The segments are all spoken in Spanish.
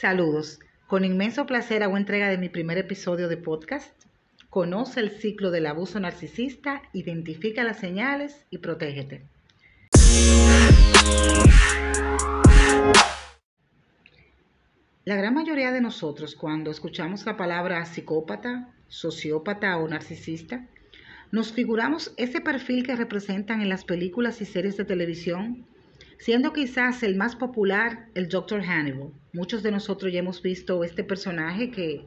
Saludos. Con inmenso placer hago entrega de mi primer episodio de podcast. Conoce el ciclo del abuso narcisista, identifica las señales y protégete. La gran mayoría de nosotros, cuando escuchamos la palabra psicópata, sociópata o narcisista, nos figuramos ese perfil que representan en las películas y series de televisión, siendo quizás el más popular el Dr. Hannibal. Muchos de nosotros ya hemos visto este personaje que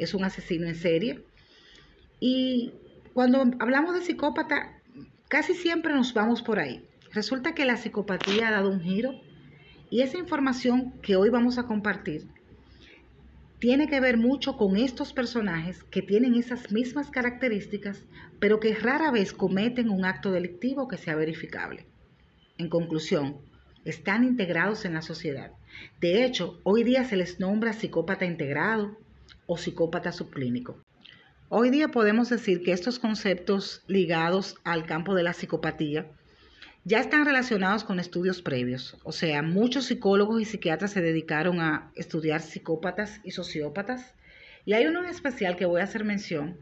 es un asesino en serie y cuando hablamos de psicópata, casi siempre nos vamos por ahí. Resulta que la psicopatía ha dado un giro y esa información que hoy vamos a compartir tiene que ver mucho con estos personajes que tienen esas mismas características, pero que rara vez cometen un acto delictivo que sea verificable. En conclusión, están integrados en la sociedad. De hecho, hoy día se les nombra psicópata integrado o psicópata subclínico. Hoy día podemos decir que estos conceptos ligados al campo de la psicopatía ya están relacionados con estudios previos. O sea, muchos psicólogos y psiquiatras se dedicaron a estudiar psicópatas y sociópatas. Y hay uno en especial que voy a hacer mención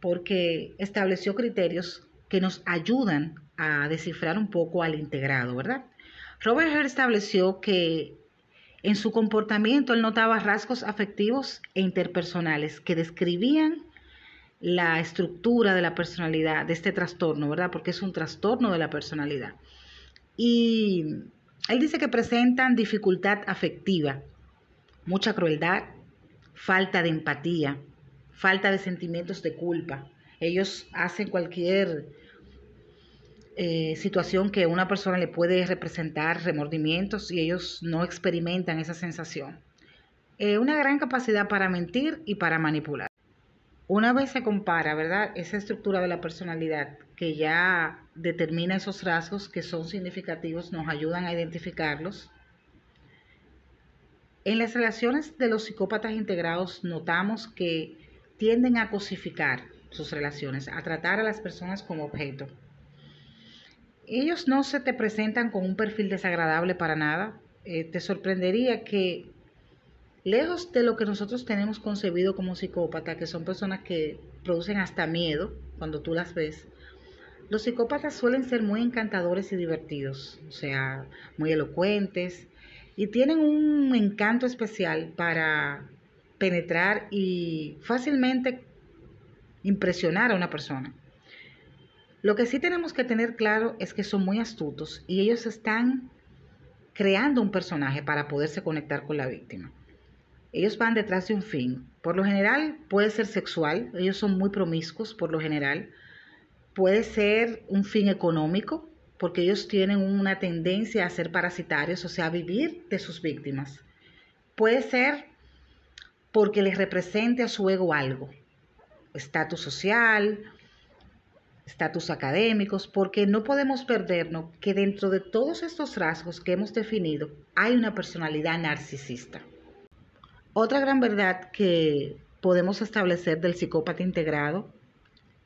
porque estableció criterios que nos ayudan a descifrar un poco al integrado, ¿verdad? Robert Hare estableció que en su comportamiento él notaba rasgos afectivos e interpersonales que describían la estructura de la personalidad, de este trastorno, ¿verdad? Porque es un trastorno de la personalidad. Y él dice que presentan dificultad afectiva, mucha crueldad, falta de empatía, falta de sentimientos de culpa. Ellos hacen cualquier eh, situación que una persona le puede representar remordimientos y ellos no experimentan esa sensación. Eh, una gran capacidad para mentir y para manipular. Una vez se compara, ¿verdad? Esa estructura de la personalidad que ya determina esos rasgos que son significativos, nos ayudan a identificarlos. En las relaciones de los psicópatas integrados notamos que tienden a cosificar sus relaciones, a tratar a las personas como objeto. Ellos no se te presentan con un perfil desagradable para nada. Eh, te sorprendería que Lejos de lo que nosotros tenemos concebido como psicópata, que son personas que producen hasta miedo cuando tú las ves, los psicópatas suelen ser muy encantadores y divertidos, o sea, muy elocuentes y tienen un encanto especial para penetrar y fácilmente impresionar a una persona. Lo que sí tenemos que tener claro es que son muy astutos y ellos están creando un personaje para poderse conectar con la víctima. Ellos van detrás de un fin. Por lo general puede ser sexual, ellos son muy promiscuos por lo general. Puede ser un fin económico, porque ellos tienen una tendencia a ser parasitarios, o sea, a vivir de sus víctimas. Puede ser porque les represente a su ego algo, estatus social, estatus académicos, porque no podemos perdernos que dentro de todos estos rasgos que hemos definido hay una personalidad narcisista. Otra gran verdad que podemos establecer del psicópata integrado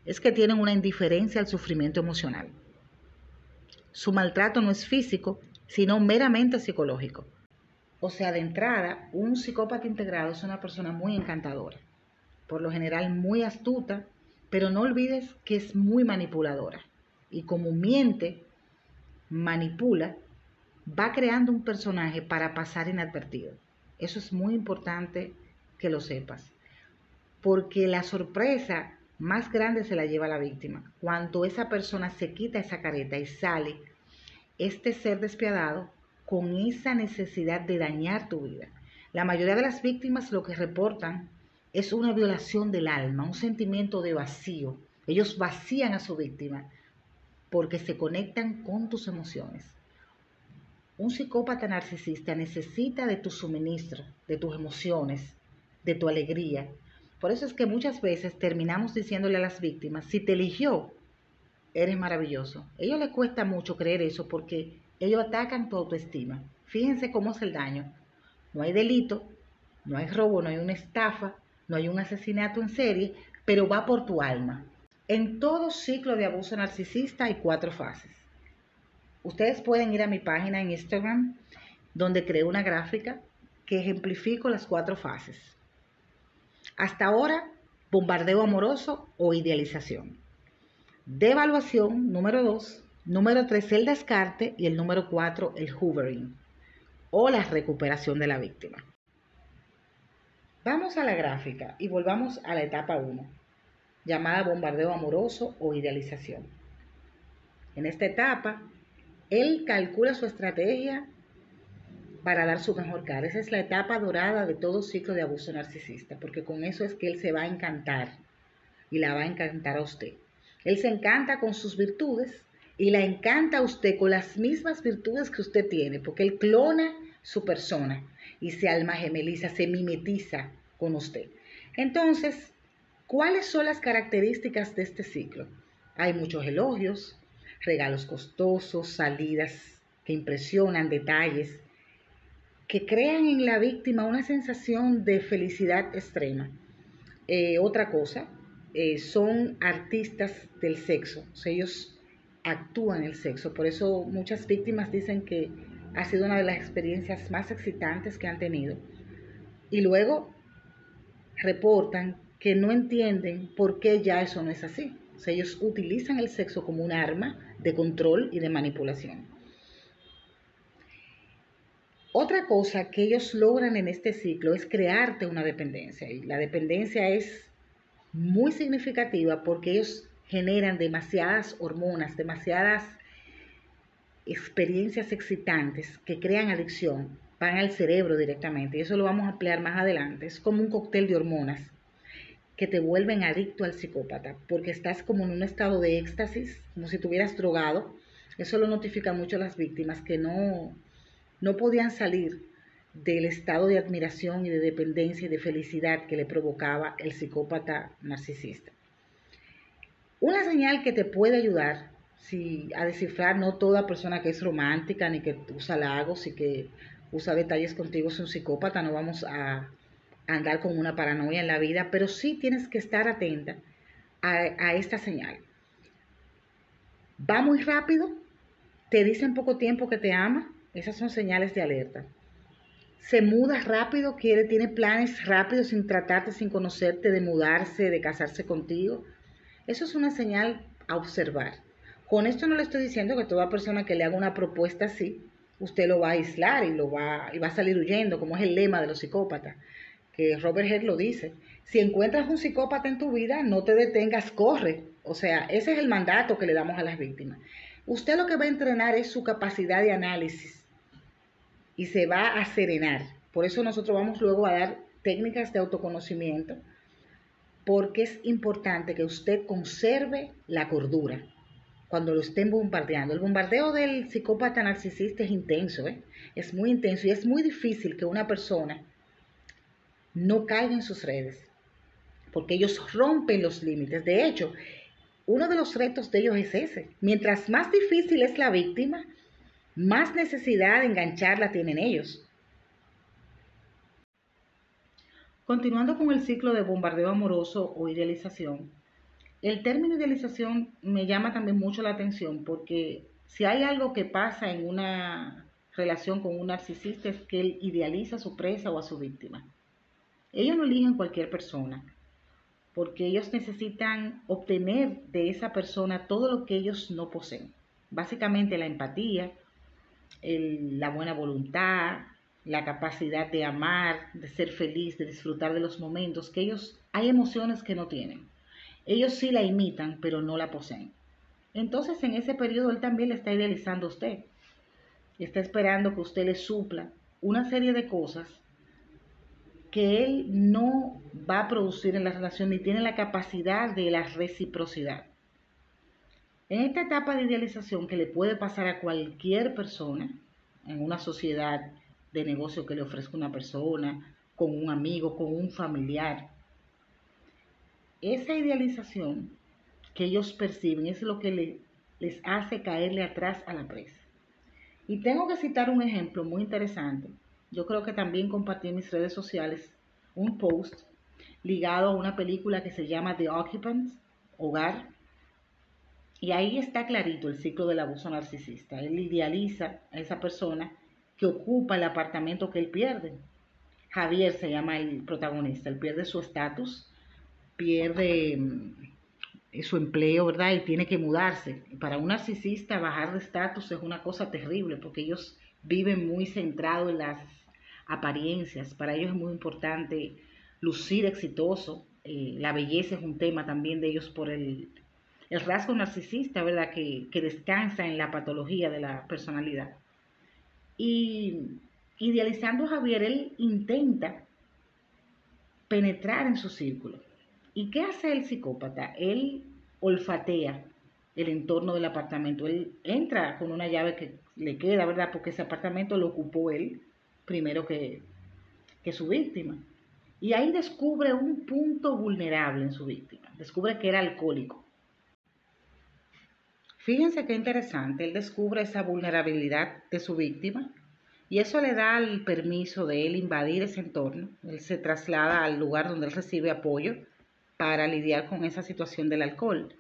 es que tienen una indiferencia al sufrimiento emocional. Su maltrato no es físico, sino meramente psicológico. O sea, de entrada, un psicópata integrado es una persona muy encantadora, por lo general muy astuta, pero no olvides que es muy manipuladora. Y como miente, manipula, va creando un personaje para pasar inadvertido. Eso es muy importante que lo sepas, porque la sorpresa más grande se la lleva la víctima. Cuando esa persona se quita esa careta y sale este ser despiadado con esa necesidad de dañar tu vida. La mayoría de las víctimas lo que reportan es una violación del alma, un sentimiento de vacío. Ellos vacían a su víctima porque se conectan con tus emociones. Un psicópata narcisista necesita de tu suministro, de tus emociones, de tu alegría. Por eso es que muchas veces terminamos diciéndole a las víctimas, si te eligió, eres maravilloso. A ellos les cuesta mucho creer eso porque ellos atacan tu autoestima. Fíjense cómo es el daño. No hay delito, no hay robo, no hay una estafa, no hay un asesinato en serie, pero va por tu alma. En todo ciclo de abuso narcisista hay cuatro fases. Ustedes pueden ir a mi página en Instagram, donde creo una gráfica que ejemplifico las cuatro fases. Hasta ahora, bombardeo amoroso o idealización. Devaluación, número dos. Número tres, el descarte. Y el número cuatro, el hoovering o la recuperación de la víctima. Vamos a la gráfica y volvamos a la etapa 1 llamada bombardeo amoroso o idealización. En esta etapa, él calcula su estrategia para dar su mejor cara. Esa es la etapa dorada de todo ciclo de abuso narcisista, porque con eso es que él se va a encantar y la va a encantar a usted. Él se encanta con sus virtudes y la encanta a usted con las mismas virtudes que usted tiene, porque él clona su persona y se alma gemeliza, se mimetiza con usted. Entonces, ¿Cuáles son las características de este ciclo? Hay muchos elogios, regalos costosos, salidas que impresionan, detalles, que crean en la víctima una sensación de felicidad extrema. Eh, otra cosa, eh, son artistas del sexo, ellos actúan el sexo, por eso muchas víctimas dicen que ha sido una de las experiencias más excitantes que han tenido. Y luego reportan que no entienden por qué ya eso no es así. O sea, ellos utilizan el sexo como un arma de control y de manipulación. Otra cosa que ellos logran en este ciclo es crearte una dependencia. Y la dependencia es muy significativa porque ellos generan demasiadas hormonas, demasiadas experiencias excitantes que crean adicción, van al cerebro directamente. Y eso lo vamos a ampliar más adelante. Es como un cóctel de hormonas que te vuelven adicto al psicópata, porque estás como en un estado de éxtasis, como si estuvieras drogado. Eso lo notifica mucho las víctimas que no, no podían salir del estado de admiración y de dependencia y de felicidad que le provocaba el psicópata narcisista. Una señal que te puede ayudar si, a descifrar no toda persona que es romántica ni que usa halagos y que usa detalles contigo es un psicópata, no vamos a andar con una paranoia en la vida, pero sí tienes que estar atenta a, esta señal. Va muy rápido, te dice en poco tiempo que te ama, esas son señales de alerta. Se muda rápido, quiere, tiene planes rápidos sin tratarte, sin conocerte, de mudarse, de casarse contigo. Eso es una señal a observar. Con esto no le estoy diciendo que toda persona que le haga una propuesta así, usted lo va a aislar y, lo va, y va a salir huyendo, como es el lema de los psicópatas Robert Head lo dice. Si encuentras un psicópata en tu vida, no te detengas, corre. O sea, ese es el mandato que le damos a las víctimas. Usted lo que va a entrenar es su capacidad de análisis y se va a serenar. Por eso nosotros vamos luego a dar técnicas de autoconocimiento, porque es importante que usted conserve la cordura cuando lo estén bombardeando. El bombardeo del psicópata narcisista es intenso, ¿eh? es muy intenso y es muy difícil que una persona no caigan en sus redes, porque ellos rompen los límites. De hecho, uno de los retos de ellos es ese. Mientras más difícil es la víctima, más necesidad de engancharla tienen ellos. Continuando con el ciclo de bombardeo amoroso o idealización, el término idealización me llama también mucho la atención porque si hay algo que pasa en una relación con un narcisista es que él idealiza a su presa o a su víctima. Ellos no eligen cualquier persona, porque ellos necesitan obtener de esa persona todo lo que ellos no poseen. Básicamente la empatía, la buena voluntad, la capacidad de amar, de ser feliz, de disfrutar de los momentos, que ellos hay emociones que no tienen. Ellos sí la imitan, pero no la poseen. Entonces en ese periodo él también le está idealizando a usted. Está esperando que usted le supla una serie de cosas que él no va a producir en la relación ni tiene la capacidad de la reciprocidad. En esta etapa de idealización que le puede pasar a cualquier persona, en una sociedad de negocio que le ofrezca una persona, con un amigo, con un familiar, esa idealización que ellos perciben es lo que les hace caerle atrás a la presa. Y tengo que citar un ejemplo muy interesante yo creo que también compartí en mis redes sociales un post ligado a una película que se llama The Occupants, Hogar. Y ahí está clarito el ciclo del abuso narcisista. Él idealiza a esa persona que ocupa el apartamento que él pierde. Javier se llama el protagonista. Él pierde su estatus, pierde mm, su empleo, ¿verdad? Y tiene que mudarse. Para un narcisista bajar de estatus es una cosa terrible porque ellos viven muy centrados en las apariencias. Para ellos es muy importante lucir exitoso. Eh, la belleza es un tema también de ellos por el, el rasgo narcisista, ¿verdad? Que, que, descansa en la patología de la personalidad. Y idealizando a Javier, él intenta penetrar en su círculo. ¿Y qué hace el psicópata? Él olfatea el entorno del apartamento. Él entra con una llave que le queda, ¿verdad? Porque ese apartamento lo ocupó él primero que, que su víctima. Y ahí descubre un punto vulnerable en su víctima. Descubre que era alcohólico. Fíjense qué interesante. Él descubre esa vulnerabilidad de su víctima y eso le da el permiso de él invadir ese entorno. Él se traslada al lugar donde él recibe apoyo para lidiar con esa situación del alcohol.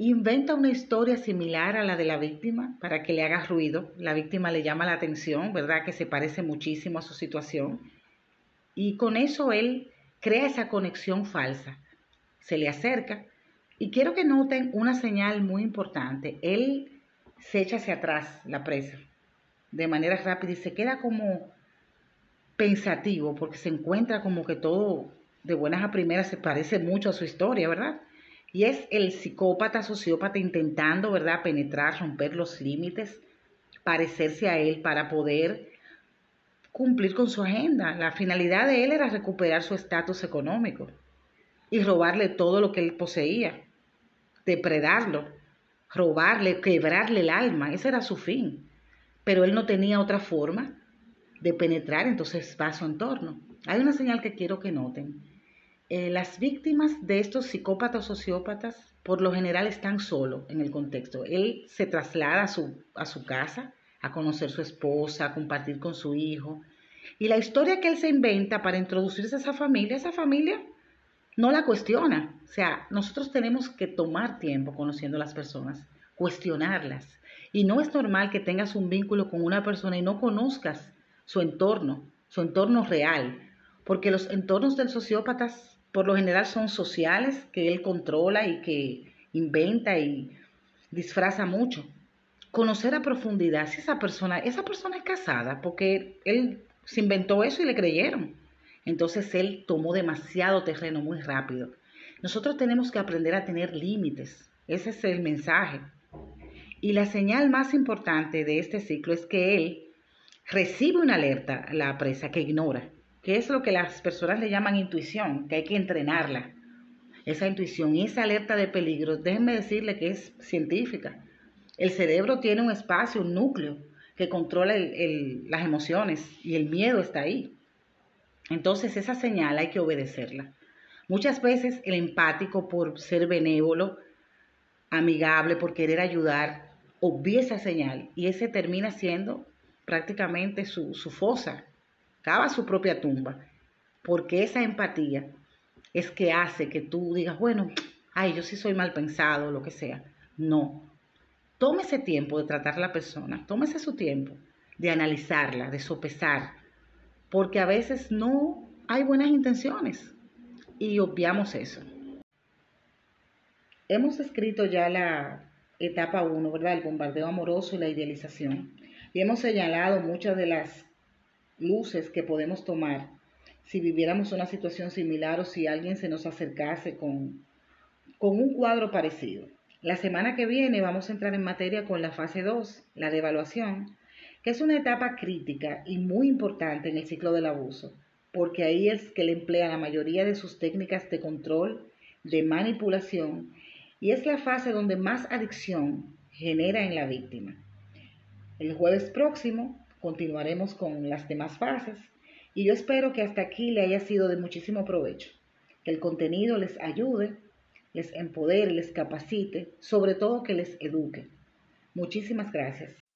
Inventa una historia similar a la de la víctima para que le haga ruido. La víctima le llama la atención, ¿verdad? Que se parece muchísimo a su situación. Y con eso él crea esa conexión falsa. Se le acerca. Y quiero que noten una señal muy importante. Él se echa hacia atrás la presa de manera rápida y se queda como pensativo porque se encuentra como que todo de buenas a primeras se parece mucho a su historia, ¿verdad? Y es el psicópata, sociópata intentando, ¿verdad?, penetrar, romper los límites, parecerse a él para poder cumplir con su agenda. La finalidad de él era recuperar su estatus económico y robarle todo lo que él poseía, depredarlo, robarle, quebrarle el alma. Ese era su fin. Pero él no tenía otra forma de penetrar, entonces va a su entorno. Hay una señal que quiero que noten. Eh, las víctimas de estos psicópatas o sociópatas por lo general están solos en el contexto. Él se traslada a su, a su casa a conocer su esposa, a compartir con su hijo. Y la historia que él se inventa para introducirse a esa familia, esa familia no la cuestiona. O sea, nosotros tenemos que tomar tiempo conociendo a las personas, cuestionarlas. Y no es normal que tengas un vínculo con una persona y no conozcas su entorno, su entorno real, porque los entornos del sociópatas por lo general son sociales, que él controla y que inventa y disfraza mucho. Conocer a profundidad si esa persona, esa persona es casada, porque él se inventó eso y le creyeron. Entonces él tomó demasiado terreno muy rápido. Nosotros tenemos que aprender a tener límites. Ese es el mensaje. Y la señal más importante de este ciclo es que él recibe una alerta la presa que ignora que es lo que las personas le llaman intuición, que hay que entrenarla. Esa intuición y esa alerta de peligro, déjenme decirle que es científica. El cerebro tiene un espacio, un núcleo que controla las emociones y el miedo está ahí. Entonces esa señal hay que obedecerla. Muchas veces el empático por ser benévolo, amigable, por querer ayudar, obvia esa señal y ese termina siendo prácticamente su, su fosa, cava su propia tumba, porque esa empatía es que hace que tú digas, bueno, ay, yo sí soy mal pensado, lo que sea. No. Tómese tiempo de tratar a la persona, tómese su tiempo de analizarla, de sopesar, porque a veces no hay buenas intenciones y obviamos eso. Hemos escrito ya la etapa 1, ¿verdad? El bombardeo amoroso y la idealización. Y hemos señalado muchas de las luces que podemos tomar si viviéramos una situación similar o si alguien se nos acercase con, con un cuadro parecido. La semana que viene vamos a entrar en materia con la fase 2, la de evaluación, que es una etapa crítica y muy importante en el ciclo del abuso, porque ahí es que le emplea la mayoría de sus técnicas de control, de manipulación, y es la fase donde más adicción genera en la víctima. El jueves próximo continuaremos con las demás fases y yo espero que hasta aquí le haya sido de muchísimo provecho, que el contenido les ayude, les empodere, les capacite, sobre todo que les eduque. Muchísimas gracias.